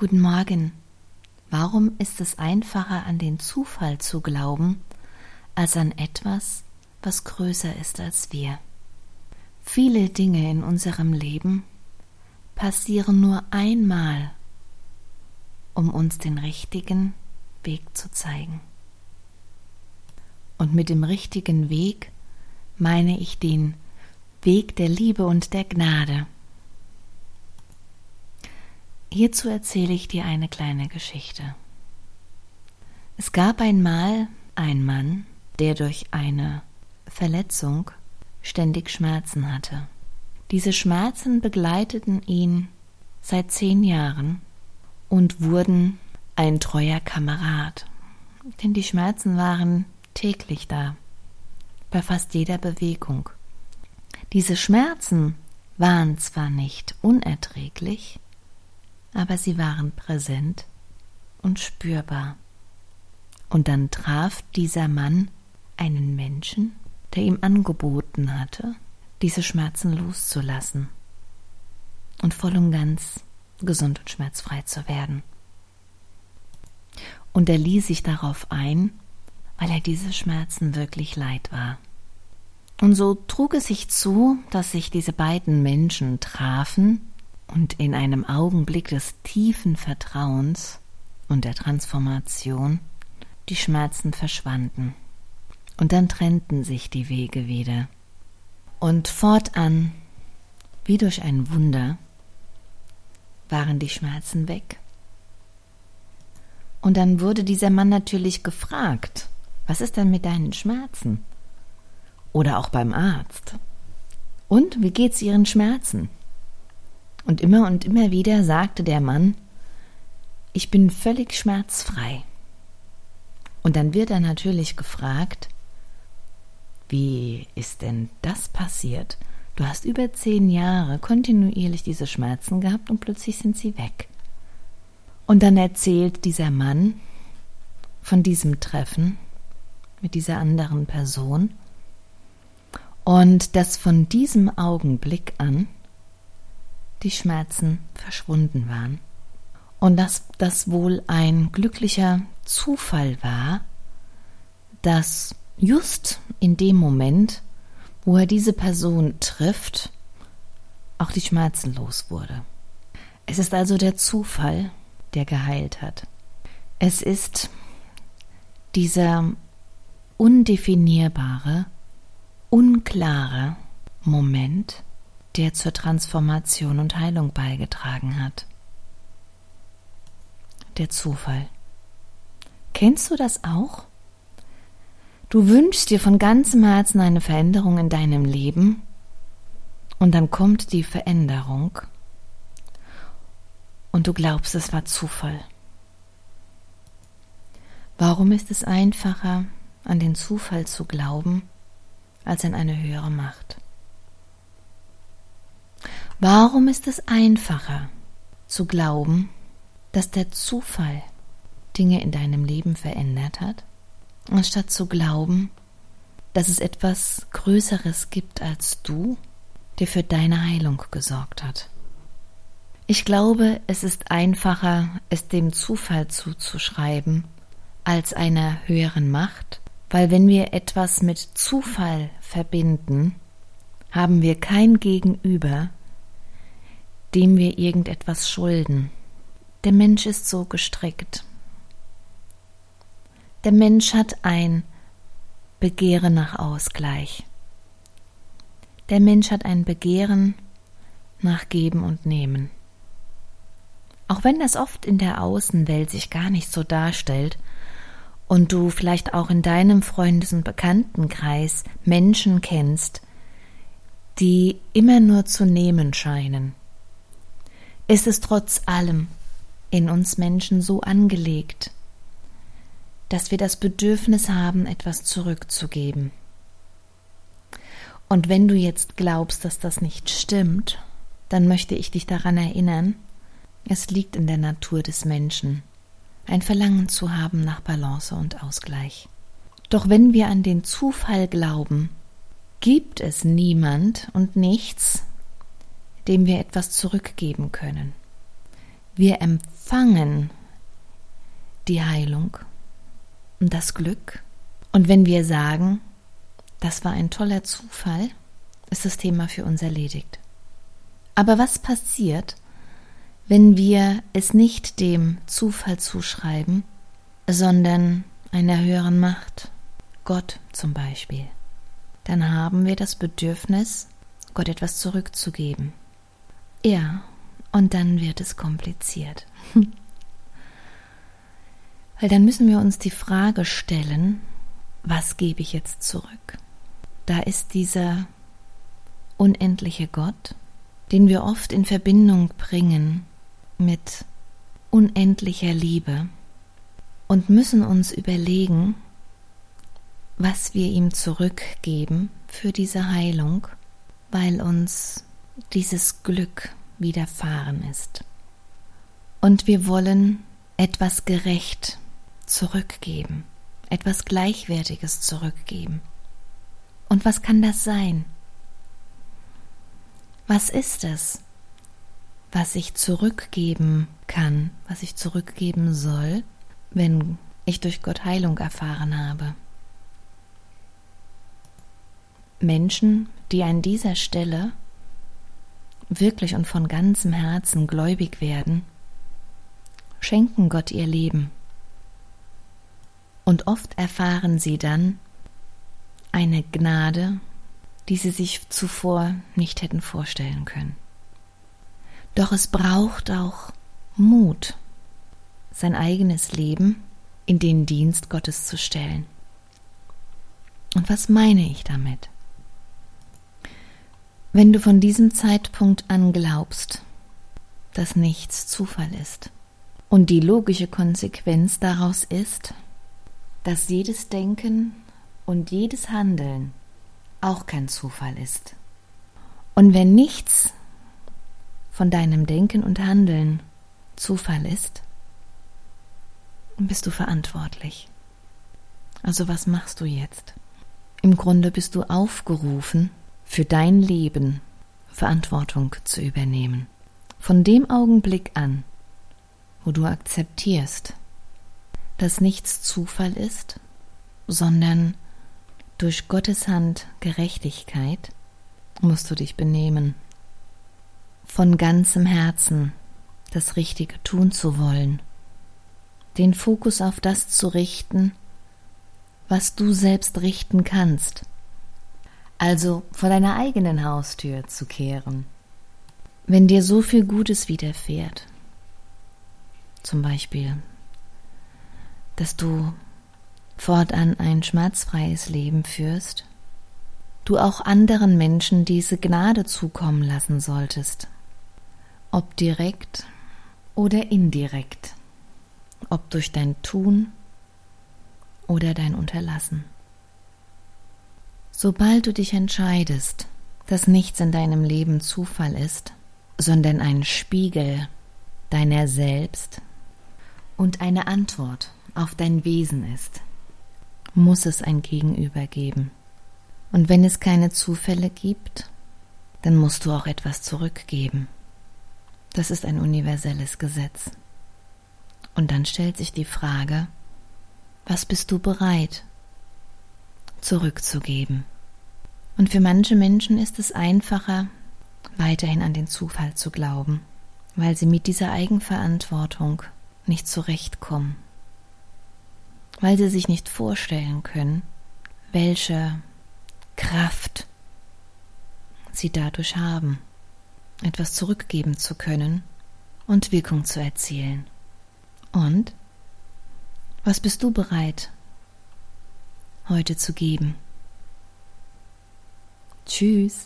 Guten Morgen. Warum ist es einfacher, an den Zufall zu glauben, als an etwas, was größer ist als wir? Viele Dinge in unserem Leben passieren nur einmal, um uns den richtigen Weg zu zeigen. Und mit dem richtigen Weg meine ich den Weg der Liebe und der Gnade. Hierzu erzähle ich dir eine kleine Geschichte. Es gab einmal einen Mann, der durch eine Verletzung ständig Schmerzen hatte. Diese Schmerzen begleiteten ihn seit zehn Jahren und wurden ein treuer Kamerad, denn die Schmerzen waren täglich da, bei fast jeder Bewegung. Diese Schmerzen waren zwar nicht unerträglich, aber sie waren präsent und spürbar. Und dann traf dieser Mann einen Menschen, der ihm angeboten hatte, diese Schmerzen loszulassen und voll und ganz gesund und schmerzfrei zu werden. Und er ließ sich darauf ein, weil er diese Schmerzen wirklich leid war. Und so trug es sich zu, dass sich diese beiden Menschen trafen und in einem Augenblick des tiefen Vertrauens und der Transformation die Schmerzen verschwanden. Und dann trennten sich die Wege wieder. Und fortan, wie durch ein Wunder, waren die Schmerzen weg. Und dann wurde dieser Mann natürlich gefragt, was ist denn mit deinen Schmerzen? Oder auch beim Arzt. Und wie geht's Ihren Schmerzen? Und immer und immer wieder sagte der Mann, ich bin völlig schmerzfrei. Und dann wird er natürlich gefragt, wie ist denn das passiert? Du hast über zehn Jahre kontinuierlich diese Schmerzen gehabt und plötzlich sind sie weg. Und dann erzählt dieser Mann von diesem Treffen mit dieser anderen Person und dass von diesem Augenblick an die Schmerzen verschwunden waren und dass das wohl ein glücklicher Zufall war, dass just in dem Moment, wo er diese Person trifft, auch die Schmerzen los wurde. Es ist also der Zufall, der geheilt hat. Es ist dieser undefinierbare, unklare Moment, der zur Transformation und Heilung beigetragen hat. Der Zufall. Kennst du das auch? Du wünschst dir von ganzem Herzen eine Veränderung in deinem Leben und dann kommt die Veränderung und du glaubst, es war Zufall. Warum ist es einfacher, an den Zufall zu glauben, als an eine höhere Macht? Warum ist es einfacher zu glauben, dass der Zufall Dinge in deinem Leben verändert hat, anstatt zu glauben, dass es etwas Größeres gibt als du, der für deine Heilung gesorgt hat? Ich glaube, es ist einfacher, es dem Zufall zuzuschreiben, als einer höheren Macht, weil wenn wir etwas mit Zufall verbinden, haben wir kein Gegenüber, dem wir irgendetwas schulden. Der Mensch ist so gestrickt. Der Mensch hat ein Begehren nach Ausgleich. Der Mensch hat ein Begehren nach Geben und Nehmen. Auch wenn das oft in der Außenwelt sich gar nicht so darstellt und du vielleicht auch in deinem Freundes- und Bekanntenkreis Menschen kennst, die immer nur zu nehmen scheinen, ist es trotz allem in uns Menschen so angelegt, dass wir das Bedürfnis haben, etwas zurückzugeben. Und wenn du jetzt glaubst, dass das nicht stimmt, dann möchte ich dich daran erinnern, es liegt in der Natur des Menschen, ein Verlangen zu haben nach Balance und Ausgleich. Doch wenn wir an den Zufall glauben, gibt es niemand und nichts, dem wir etwas zurückgeben können. Wir empfangen die Heilung und das Glück. Und wenn wir sagen, das war ein toller Zufall, ist das Thema für uns erledigt. Aber was passiert, wenn wir es nicht dem Zufall zuschreiben, sondern einer höheren Macht, Gott zum Beispiel? Dann haben wir das Bedürfnis, Gott etwas zurückzugeben. Ja, und dann wird es kompliziert. Weil dann müssen wir uns die Frage stellen, was gebe ich jetzt zurück? Da ist dieser unendliche Gott, den wir oft in Verbindung bringen mit unendlicher Liebe und müssen uns überlegen, was wir ihm zurückgeben für diese Heilung, weil uns dieses Glück widerfahren ist. Und wir wollen etwas gerecht zurückgeben, etwas Gleichwertiges zurückgeben. Und was kann das sein? Was ist es, was ich zurückgeben kann, was ich zurückgeben soll, wenn ich durch Gott Heilung erfahren habe? Menschen, die an dieser Stelle wirklich und von ganzem Herzen gläubig werden, schenken Gott ihr Leben. Und oft erfahren sie dann eine Gnade, die sie sich zuvor nicht hätten vorstellen können. Doch es braucht auch Mut, sein eigenes Leben in den Dienst Gottes zu stellen. Und was meine ich damit? Wenn du von diesem Zeitpunkt an glaubst, dass nichts Zufall ist und die logische Konsequenz daraus ist, dass jedes Denken und jedes Handeln auch kein Zufall ist. Und wenn nichts von deinem Denken und Handeln Zufall ist, bist du verantwortlich. Also was machst du jetzt? Im Grunde bist du aufgerufen, für dein Leben Verantwortung zu übernehmen. Von dem Augenblick an, wo du akzeptierst, dass nichts Zufall ist, sondern durch Gottes Hand Gerechtigkeit, musst du dich benehmen. Von ganzem Herzen das Richtige tun zu wollen, den Fokus auf das zu richten, was du selbst richten kannst also vor deiner eigenen Haustür zu kehren. Wenn dir so viel Gutes widerfährt, zum Beispiel, dass du fortan ein schmerzfreies Leben führst, du auch anderen Menschen diese Gnade zukommen lassen solltest, ob direkt oder indirekt, ob durch dein Tun oder dein Unterlassen. Sobald du dich entscheidest, dass nichts in deinem Leben Zufall ist, sondern ein Spiegel deiner selbst und eine Antwort auf dein Wesen ist, muss es ein Gegenüber geben. Und wenn es keine Zufälle gibt, dann musst du auch etwas zurückgeben. Das ist ein universelles Gesetz. Und dann stellt sich die Frage, was bist du bereit zurückzugeben. Und für manche Menschen ist es einfacher, weiterhin an den Zufall zu glauben, weil sie mit dieser Eigenverantwortung nicht zurechtkommen, weil sie sich nicht vorstellen können, welche Kraft sie dadurch haben, etwas zurückgeben zu können und Wirkung zu erzielen. Und was bist du bereit heute zu geben. Tschüss.